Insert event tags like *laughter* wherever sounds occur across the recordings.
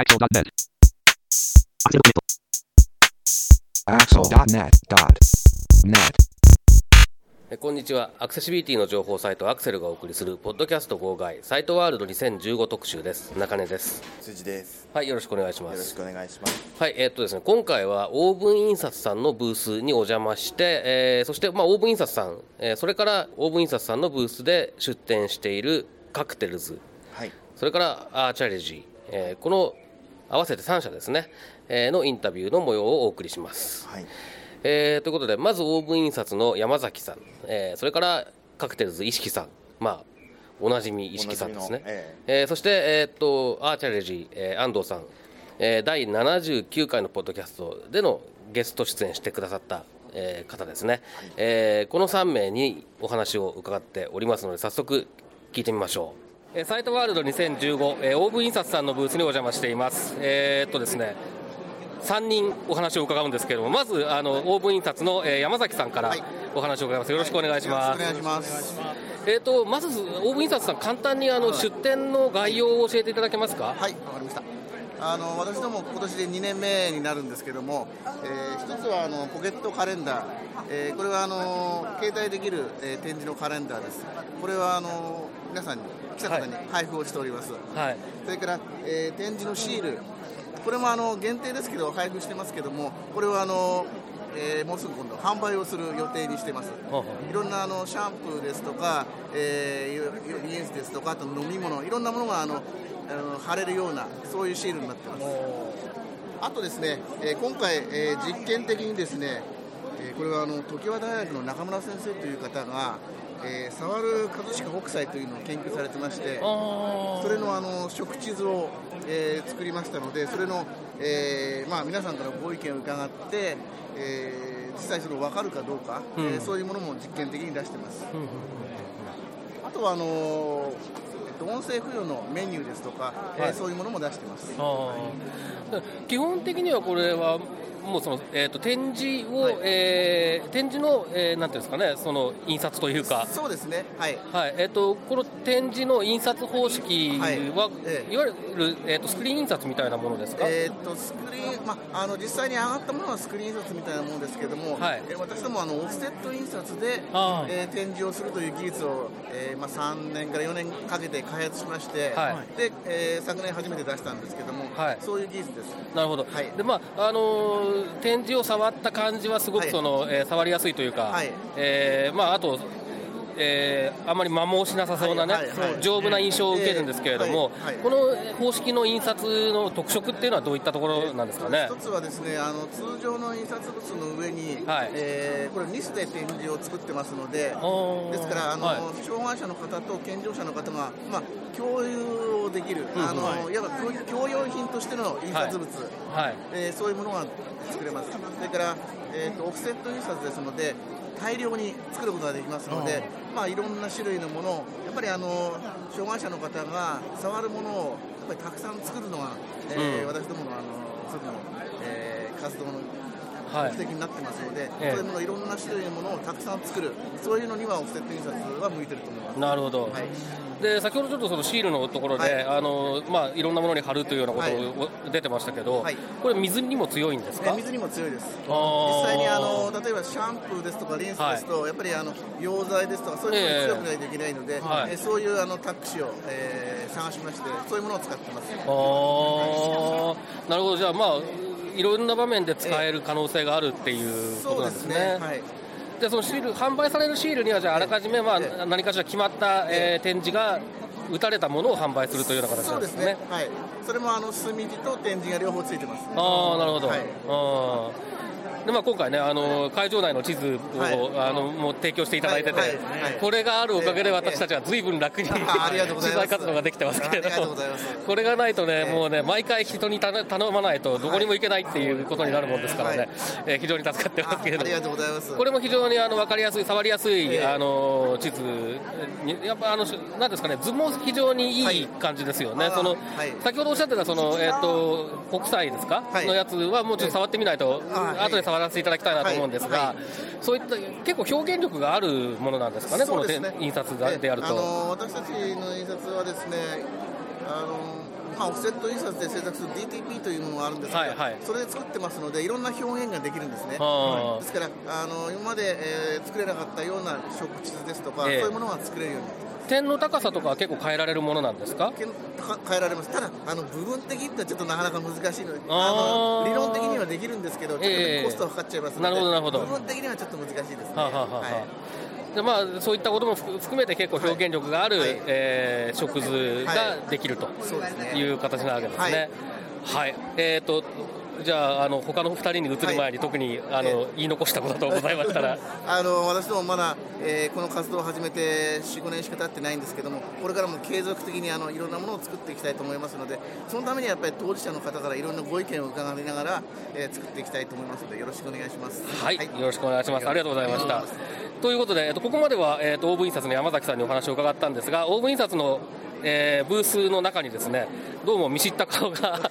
Axel.net. Axel.net.net. えこんにちはアクセシビリティの情報サイトアクセルがお送りするポッドキャスト号外サイトワールド2015特集です中根です辻です。はいよろしくお願いしますよろしくお願いします。はいえーっとですね今回はオーブン印刷さんのブースにお邪魔して、えーそしてまあオーブン印刷さん、えーそれからオーブン印刷さんのブースで出展しているカクテルズはい。それからアーチャレジー、えーこの合わせて3社ですね、えーのインタビューの模様をお送りします。はい。えーということでまずオーブン印刷の山崎さん、えーそれからカクテルズ石木さん。まあおなじみ石木さんですね、おなじみのええ。ーそして、えーっとアーチャレジー、えー安藤さん、えー第79回のポッドキャストでのゲスト出演してくださった、えー方ですね、えーこの3名にお話を伺っておりますので早速聞いてみましょう、えーサイトワールド2015、えーオーブン印刷さんのブースにお邪魔しています。えーっとですね3人お話を伺うんですけれどもまずあのオーブン印刷の、えー山崎さんからお話を伺います。よろしくお願いします。お願いします。えー、とまずオーブン印刷さん簡単にあの出店の概要を教えていただけますか？はい、わかりました。あの私ども今年で2年目になるんですけども、えー一つはあのポケットカレンダー、えーこれはあの携帯できる、えー展示のカレンダーです。これはあの皆さんに来た方に配布をしております。はいそれから、えー展示のシール、これもあの限定ですけど配布してますけども、これはあの、えーもうすぐ今度販売をする予定にしてます。いろんなあのシャンプーですとか、えー、リンスですとか、あと飲み物、いろんなものがあのあの貼れるような、そういうシールになってます。あとですね、えー今回、えー実験的にですね、えーこれはあの常盤大学の中村先生という方が、えー、触る葛飾北斎というのを研究されてまして、あそれのあの食地図を、えー作りましたので、それの、えーまあ、皆さんからご意見を伺って、えー実際その分かるかどうか、うん。えーそういうものも実験的に出してます。あとはあのーえっと音声付与のメニューですとか、えーはい。そういうものも出してます。あー。基本的にはこれはもうその、えー、と展示を、はい。えー展示の、えーなんていうんですかねその印刷というか。そうですね、はい。はい。えー、とこの展示の印刷方式は、はい。いえ。えわゆる、えー、とスクリーン印刷みたいなものですか、えーっとスクリーン、まあ、あの実際に上がったものはスクリーン印刷みたいなものですけども、はい。えー私どもあのオフセット印刷で、あーえー展示をするという技術を、えーまあ、3年から4年かけて開発しまして、はい。でえー昨年初めて出したんですけども、はい。そういう技術です。なるほど、はい。でまああのー展示を触った感じはすごくはい。その、えー触りやすいというか、はい。えーまあ、あと、えーあんまり摩耗しなさそうなね、はいはいはい。丈夫な印象を受けるんですけれども、えーはいはい。この方式の印刷の特色っていうのはどういったところなんですかね？一つはですねあの通常の印刷物の上に、はい。えーこれニスで展示を作ってますのでですからあの、はい。障害者の方と健常者の方が、まあ、共有をできる、うんあのはい。わば共用品としての印刷物、はい。えーそういうものが作れます。それから、えーとオフセット印刷ですので大量に作ることができますので、まあ、いろんな種類のものをやっぱりあの障害者の方が触るものをやっぱりたくさん作るのが、えーうん。私どものあの一つの、えー活動のはい目的になってますので、ええ。そういうものいろんな種類のものをたくさん作るそういうのにはオフセット印刷は向いてると思います。なるほど、はい。で先ほどちょっとそのシールのところで、はい。いあのまあ、いろんなものに貼るというようなことを、出てましたけど、はい。これ、水にも強いんですか？え水にも強いです。実際にあの例えばシャンプーですとかリンスですと、やっぱりあの溶剤ですとかそういうものに強くないといけないので、はい。えそういうあのタック紙を、えー探しましてそういうものを使ってます。あー。なるほど、じゃあ、まあ、いろんな場面で使える可能性があるっていうことなんですすね。ねはい。でそのシール販売されるシールには、じゃあ、あらかじめ、まあ、ええ。何かしら決まった、えー展示が打たれたものを販売するというような形なそうんでですすね。ねはい。それもあの墨地と展示が両方ついてますああなるほど、はい。あーでまあ、今回ね、あの会場内の地図を、はい。あのもう提供していただいてて、これがあるおかげでええ私たちはずいぶん楽に、取材活動ができてますけれど。もこれがないとね、ええもうね、毎回人に頼頼まないと、どこにも行けないっていうことになるもんですからね、はい。えー非常に助かってますけれども。これも非常にあの分かりやすい、触りやすい、ええあの地図に、やっぱあの、なんですかね、図も非常にいい感じですよね、はいそのあはい。先ほどおっしゃってたその、えー、と国際ですか、はい。のやつは、もうちょっと触ってみないと、後で触らせていただきたいなと思うんですが、はい。はいそういった結構表現力があるものなんですかね、この印刷がであると。えあの私たちの印刷はですねあのまあ、オフセット印刷で制作する DTP というものがあるんですが、はいはい。それで作ってますのでいろんな表現ができるんですね。あーですからあの今まで、えー作れなかったような食地図ですとか、ええ。そういうものが作れるように。なってます点の高さとかは結構変えられるものなんですか？変えられます。ただあの部分的ってのはちょっとなかなか難しいのであの理論的にはできるんですけどちょっと、ねええ。コストがかかっちゃいますのでなるほどなるほど。部分的にはちょっと難しいですね。はあ、はあはあ。はい。でまあ、そういったことも含含めて結構表現力がある、はい。えー食図ができるとい。う形なわけですね。はい、えーとじゃああの他の2人に移る前に、特にあの、え言い残したこととございましたら *laughs* あの私どもまだ、えーこの活動を始めて4、5年しか経ってないんですけども、これからも継続的にあのいろんなものを作っていきたいと思いますので、そのためにやっぱり当事者の方からいろんなご意見を伺いながら、えー作っていきたいと思いますので、よろしくお願いします。はい、よろしくお願いします。ありがとうございました。ということで、えっと、ここまでは、えっと、オーブ印刷の山崎さんにお話を伺ったんですが、オーブ印刷の、えーブースの中にですね、どうも見知った顔が *laughs*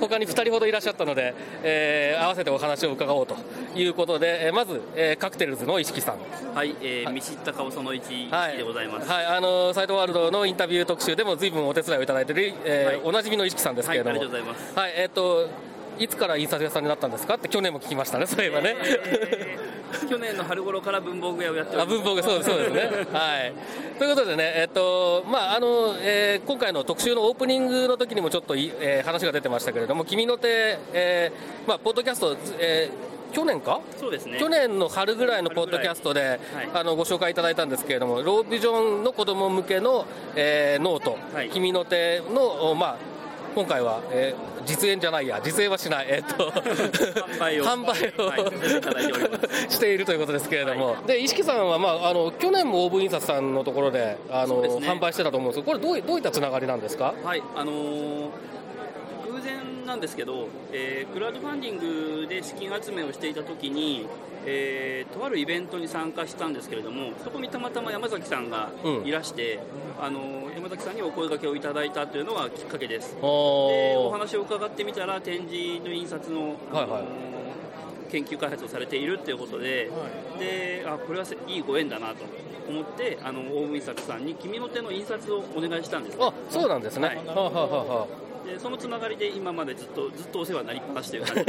他に2人ほどいらっしゃったので、えー合わせてお話を伺おうということで、えーまず、えーカクテルズの石木さん。はい、えー見知った顔その1はい、でござい。ます。はい、あのサイトワールドのインタビュー特集でも随分お手伝いをいただいている、えーはい。おなじみの石木さんですけれども、はいありがとうございます。はい、えっ、といつから印刷屋さんになったんですか？って去年も聞きましたね、そういえばね。え *laughs* ー去年の春頃から文房具屋をやって。あ文房具そうですそうですね。はい。ということでね、えっとまああの、えー今回の特集のオープニングの時にもちょっとい、えー話が出てましたけれども、君の手、えーまあポッドキャスト、えー去年か？そうですね。去年の春ぐらいのポッドキャストで、あのご紹介いただいたんですけれども、ロービジョンの子供向けの、えーノート、はい君の手の、おまあ、今回は、えー実演じゃないや、実演はしない、えーっと *laughs* 販売をしているということですけれども、で石木さんは、まあ、あの去年もオーブ印刷さんのところであのね。販売してたと思うんですけど、これどうい、どういったつながりなんですか？はい、あのーなんですけど、えークラウドファンディングで資金集めをしていたときに、えーとあるイベントに参加したんですけれども、そこにたまたま山崎さんがいらして、あのー山崎さんにお声掛けをいただいたというのがきっかけです。でお話を伺ってみたら展示の印刷の、はいはい。研究開発をされているということで,、であこれはせいいご縁だなと思ってあの大海印刷さんに君の手の印刷をお願いしたんですあそうなんですね、はい。はあはあはあはでそのつながりで今までずっとずっとお世話になりっぱなしという感じ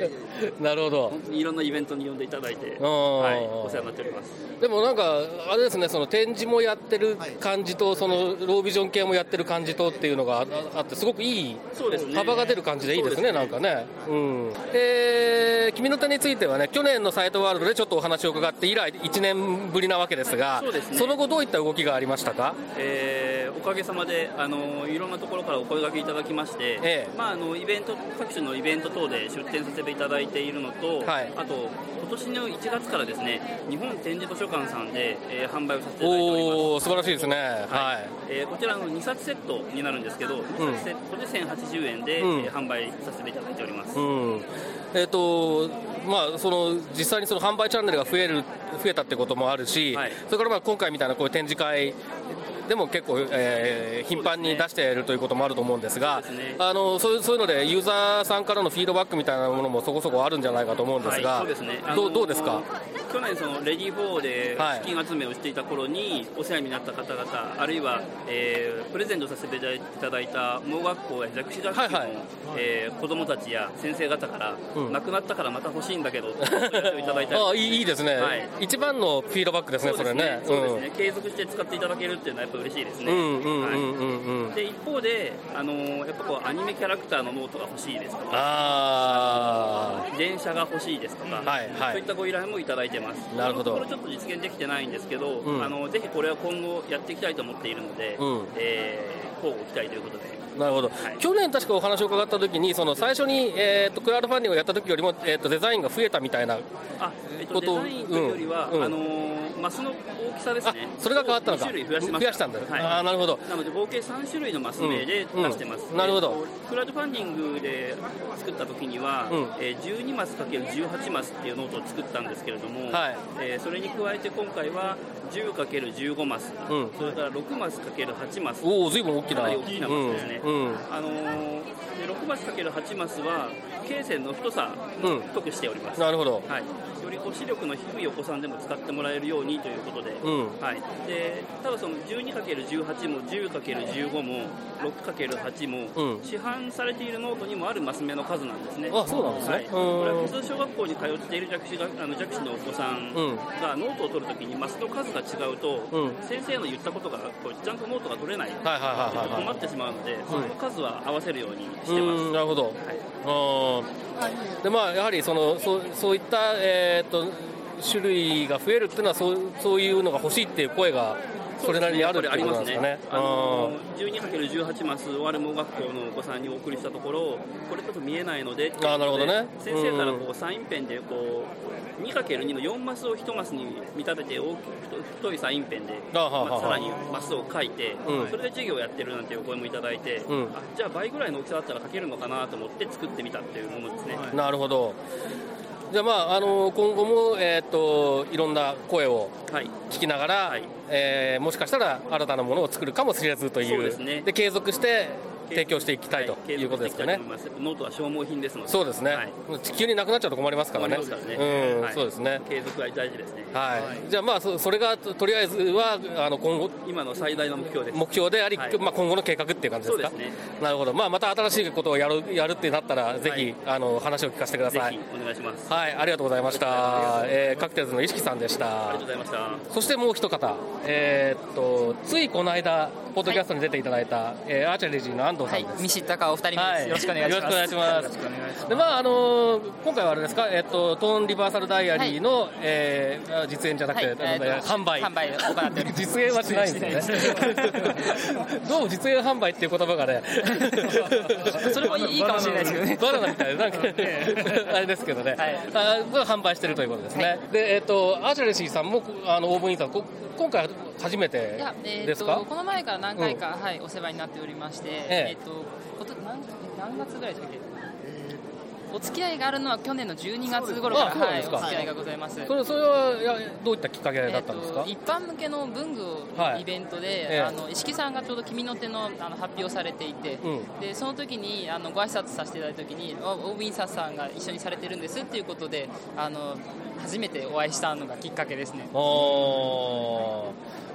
*laughs* なるほど。いろんなイベントに呼んでいただいて、はい、お世話になっておりますでもなんか、あれですね、その展示もやってる感じと、そのロービジョン系もやってる感じとっていうのがああって、すごくいいそうですね幅が出る感じでいいですね、ね。なんかね。うん、で、君の手についてはね、去年のサイトワールドでちょっとお話を伺って以来、1年ぶりなわけですが、そうですね。の後、どういった動きがありましたか？えーおかげさまであのいろんなところからお声掛けいただきまして、ええ。まあ、あのイベント各種のイベント等で出展させていただいているのと、はい。あと今年の1月からですね日本展示図書館さんで、えー販売をさせていただいております。おお、素晴らしいですね。はい。えーこちらの2冊セットになるんですけど、2冊セットで1080円で、うん。えー販売させていただいております。うん。えっとまあ、その実際にその販売チャンネルが増える増えたってこともあるし、はい。それからまあ今回みたいなこういう展示会でも結構、えー頻繁に出しているということもあると思うんですが、あのそういうので、ユーザーさんからのフィードバックみたいなものもそこそこあるんじゃないかと思うんですが、はい、そうですね。あのどうどうですか？去年そのレディー4ではい。資金集めをしていた頃にお世話になった方々、あるいは、えープレゼントさせていただいた盲学校や弱視学級の、はいはい。えー子どもたちや先生方から、うん。亡くなったからまた欲しいんだけどとお問いただいたり。あいいいいですね、はい。一番のフィードバックですね、それね。そうですね、継続して使っていただけるっていうのはやっぱ嬉しいですね。で一方で、あのーやっぱこうアニメキャラクターのノートが欲しいですとか、あ電車が欲しいですとか、はいはい。そういったご依頼もいただいてます。なるほど。このところちょっと実現できてないんですけど、うん。あのぜひこれは今後やっていきたいと思っているので、うん。えー乞うご期待ということで。なるほど、はい。去年、確かお話を伺ったときに、その最初に、えー、とクラウドファンディングをやったときよりも、えー、とデザインが増えたみたいな、あ、えっと、ことデザインというよりは、うん。うん。あのーマスの大きさですあね。それが変わったのか、2種類増やしました。したんだ、はい。あーなるほど、なので合計3種類のマス目で出してます、うんうん。なるほど。えっとクラウドファンディングで作った時には、うん。えー12マス ×18 マスっていうノートを作ったんですけれども、はい。えーそれに加えて今回は 10×15 マス、うん。それから6マス ×8 マス。おお、ずいぶん大きな、大きなマスですね。うんうん。あのーで6マス ×8 マスは罫線の太さうん。太くしております、なるほど。はい、よりこう視力の低いお子さんでも使ってもらえるようにということで、うん。はい、でただその 12×18 も 10×15 も 6×8 も、うん。市販されているノートにもあるマス目の数なんですね。あそうなんですね。はい、うんこれは普通小学校に通っている弱視があの弱視のお子さんうん。がノートを取るときにマスの数が違うと、うん。先生の言ったことがこうちゃんとノートが取れない、はいはいはいはいはい。困ってしまうので、その数は合わせるようにしてます。うんなるほど。はい。うん。でまあやはりそのそうそういったえーっと種類が増えるっていうのはそうそういうのが欲しいっていう声がそれなりにあるってことなんですかね。あの 12×18 マス我盲学校のお子さんにお送りしたところこれちょっと見えないのであなるほどね。先生からこうサインペンでこう 2×2 の4マスを1マスに見立てて大きく太いサインペンで、さらにマスを書いて、うん。それで授業をやってるなんていうお声もいただいて、うん。あじゃあ倍ぐらいの大きさだったら書けるのかなと思って作ってみたっていうものですね。なるほど。じゃあまああの今後もえーっといろんな声をはい。聞きながら、はい。えーもしかしたら新たなものを作るかもしれずという。そうですね。継続して提供していきたいとはいいうことですかね。ノートは消耗品ですのでそうですね、はい急になくなっちゃうと困りますからね。らねうん、はいそうですね。継続は大事ですねはい、じゃあまあそそれがととりあえずはあの今後今の最大の目標です目標であり、はいまあ今後の計画っていう感じですか？そうですねなるほど。まあまた新しいことをやるやるってなったらぜひ、はいあの話を聞かせてくだぜさい。ひお願いしますはい、ありがとうございました。えー、カクテルズの石木さんでしたありがとう。ございましたそしてもう一方、えーっとついこの間ポッドキャストに出ていただいた、えーアーチャリージの安藤さはいんです。、見知ったかお二人目よろしくお願いします。よろしくお願いします。でまああのー今回はあれですか、えっとトーンリバーサルダイアリーの、えーあ実演じゃなくて、はい。えーと販売。販売を行っております。実演はしないんですよね。*laughs* どうも実演販売っていう言葉がね。*laughs* それもいいかもしれないですけどね。バナナみたいななんか *laughs* あれですけどね、はい。あこれ販売してるということですね、はい。でえっとアーチャレシーさんもあのオーブンインさんこ今回初めてですか、とこの前から何回か、はい、お世話になっておりまして、ええ。ーと何何月ぐらいですかっけ？お付き合いがあるのは去年の12月頃から、はい、お付き合いがございます。それそれはいやどういったきっかけだったんですか、えーと一般向けの文具はい。のイベントで、ええ。あの石木さんがちょうど君の手のあの発表されていて、うん。でその時にあのご挨拶させていただいた時におオーブインサーさんが一緒にされてるんですっていうことであの初めてお会いしたのがきっかけですね。あー。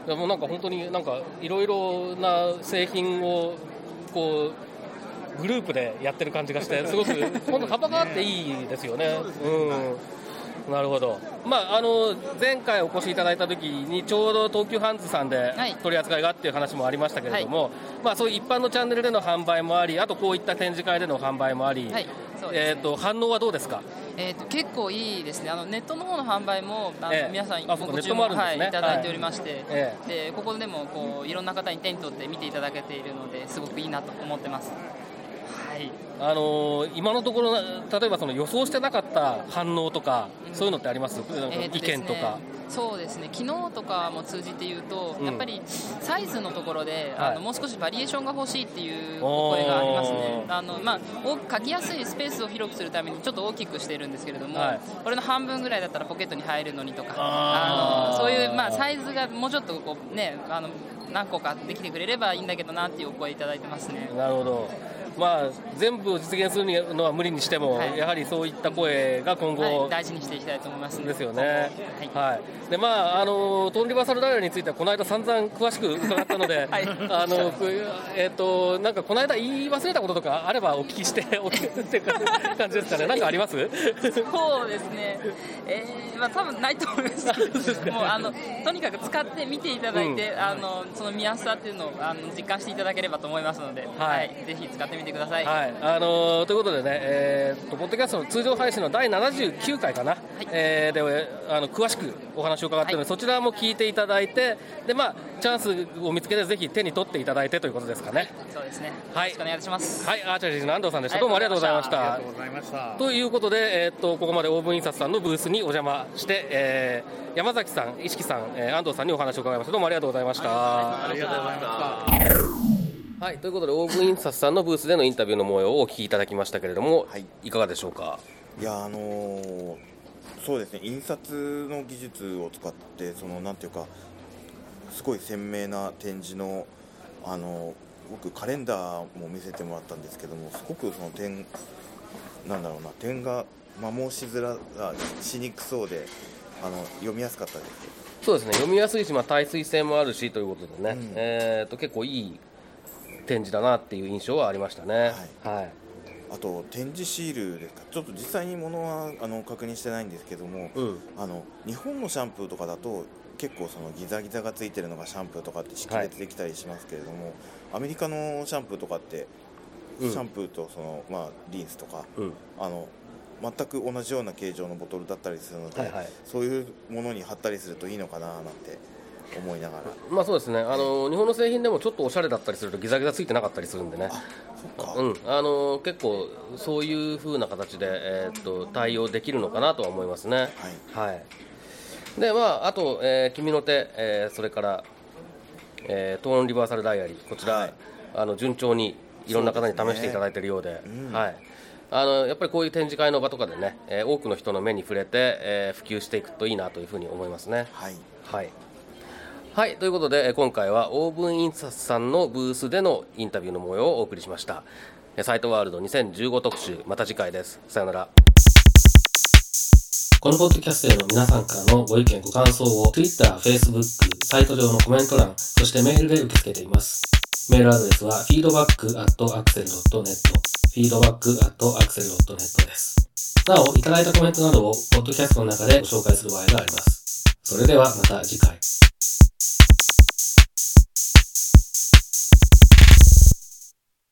でもなんか本当になんかいろいろな製品をこうグループでやってる感じがして *laughs* すごく本当幅があっていいですよね。うん。なるほど、まあ、あの前回お越しいただいた時にちょうど東急ハンズさんではい。取り扱いがっていう話もありましたけれども、まあ、そういう一般のチャンネルでの販売もありあとこういった展示会での販売もあり、はいそうですね。えー、と反応はどうですか？えー、と結構いいですね。あのネットの方の販売もあの、ええ。皆さんご注文、ね。はい、い。ただいておりまして、え。でここでもこういろんな方に手に取って見ていただけているのですごくいいなと思ってます。はい。あのー今のところ、例えばその予想してなかった反応とか、そういうのってあります、なん意見とか。そうですね。昨日とかも通じて言うと、うん。やっぱりサイズのところで、はい。あのもう少しバリエーションが欲しいっていうお声がありますね。あの、まあ、お書きやすいスペースを広くするためにちょっと大きくしてるんですけれども、はい。これの半分ぐらいだったらポケットに入るのにとかあのそういう、まあ、サイズがもうちょっとこう、ね、あの何個かできてくれればいいんだけどなっていうお声いただいてますね。なるほど、まあ、全部を実現するのは無理にしても、はい。やはりそういった声が今後、はい、大事にしていきたいと思います。のですよね、ははい。でまあ、あのトンリバーサルダイヤについては、この間、散々詳しく伺ったので、*laughs* はい。あのえー、となんかこの間、言い忘れたこととかあればお聞きして、*laughs* お聞きって感じですかね、なんかあります？そうですね、えーまあ多分ないと思います。*laughs* けど、もうあのとにかく使って見ていただいて、うん。あのその見やすさっていうのをあの実感していただければと思いますので、はい。ぜひ使ってみてください。はい、あのーということでね、えーと、ポッドキャストの通常配信の第79回かな、えーであの詳しくお話を伺っているので、はいそちらも聞いていただいて、でまあ、チャンスを見つけて、ぜひ手に取っていただいてということですかね。そうですね。はいよろしくお願いします。はい、アーチャリーズの安藤さんでした。どうもありがとうございました。ありがとございました。ということで、えーっとここまでオーブン印刷さんのブースにお邪魔して、えー山崎さん、石木さん、えー安藤さんにお話を伺いました。どうもありがとうございました。ありがとうございました。はい、ということで、オーブン印刷さんのブースでのインタビューの模様をお聞きいただきましたけれども、はい。いかがでしょうか？いやあのーそうですね印刷の技術を使ってそのなんていうかすごい鮮明な展示のあの僕カレンダーも見せてもらったんですけどもすごくその展なんだろうな点が摩耗しづらあしにくそうであの読みやすかったです。そうですね読みやすいし、まあ、耐水性もあるしということでね、うん。えー、と結構いい展示だなっていう印象はありましたね。はい、あと展示シールですか？ちょっと実際にものはあの確認してないんですけども、うん。あの日本のシャンプーとかだと結構そのギザギザがついてるのがシャンプーとかって識別できたりしますけれども、アメリカのシャンプーとかって、うん。シャンプーとその、まあ、リンスとかうん。あの全く同じような形状のボトルだったりするので、はいはい。そういうものに貼ったりするといいのかななんて思いながら。まあそうですね。あの日本の製品でもちょっとおしゃれだったりするとギザギザついてなかったりするんでね。うん、あの結構そういう風な形で、えーっと対応できるのかなとは思いますね。はい、でまああと、えー君の手、えーそれから、えートーンリバーサルダイアリー。こちら、はい。あの順調にいろんな方に試していただいているようで。うん。はい。あのやっぱりこういう展示会の場とかでね、えー多くの人の目に触れて、えー普及していくといいなというふうに思いますね。はい。はい。はい、ということで、今回はオーブン印刷さんのブースでのインタビューの模様をお送りしました。サイトワールド2015特集、また次回です。さよなら。このポッドキャストへの皆さんからのご意見、ご感想を Twitter、Facebook、サイト上のコメント欄、そしてメールで受け付けています。メールアドレスは feedback.axel.net feedback.axel.net です。なお、いただいたコメントなどをポッドキャストの中でご紹介する場合があります。それではまた次回。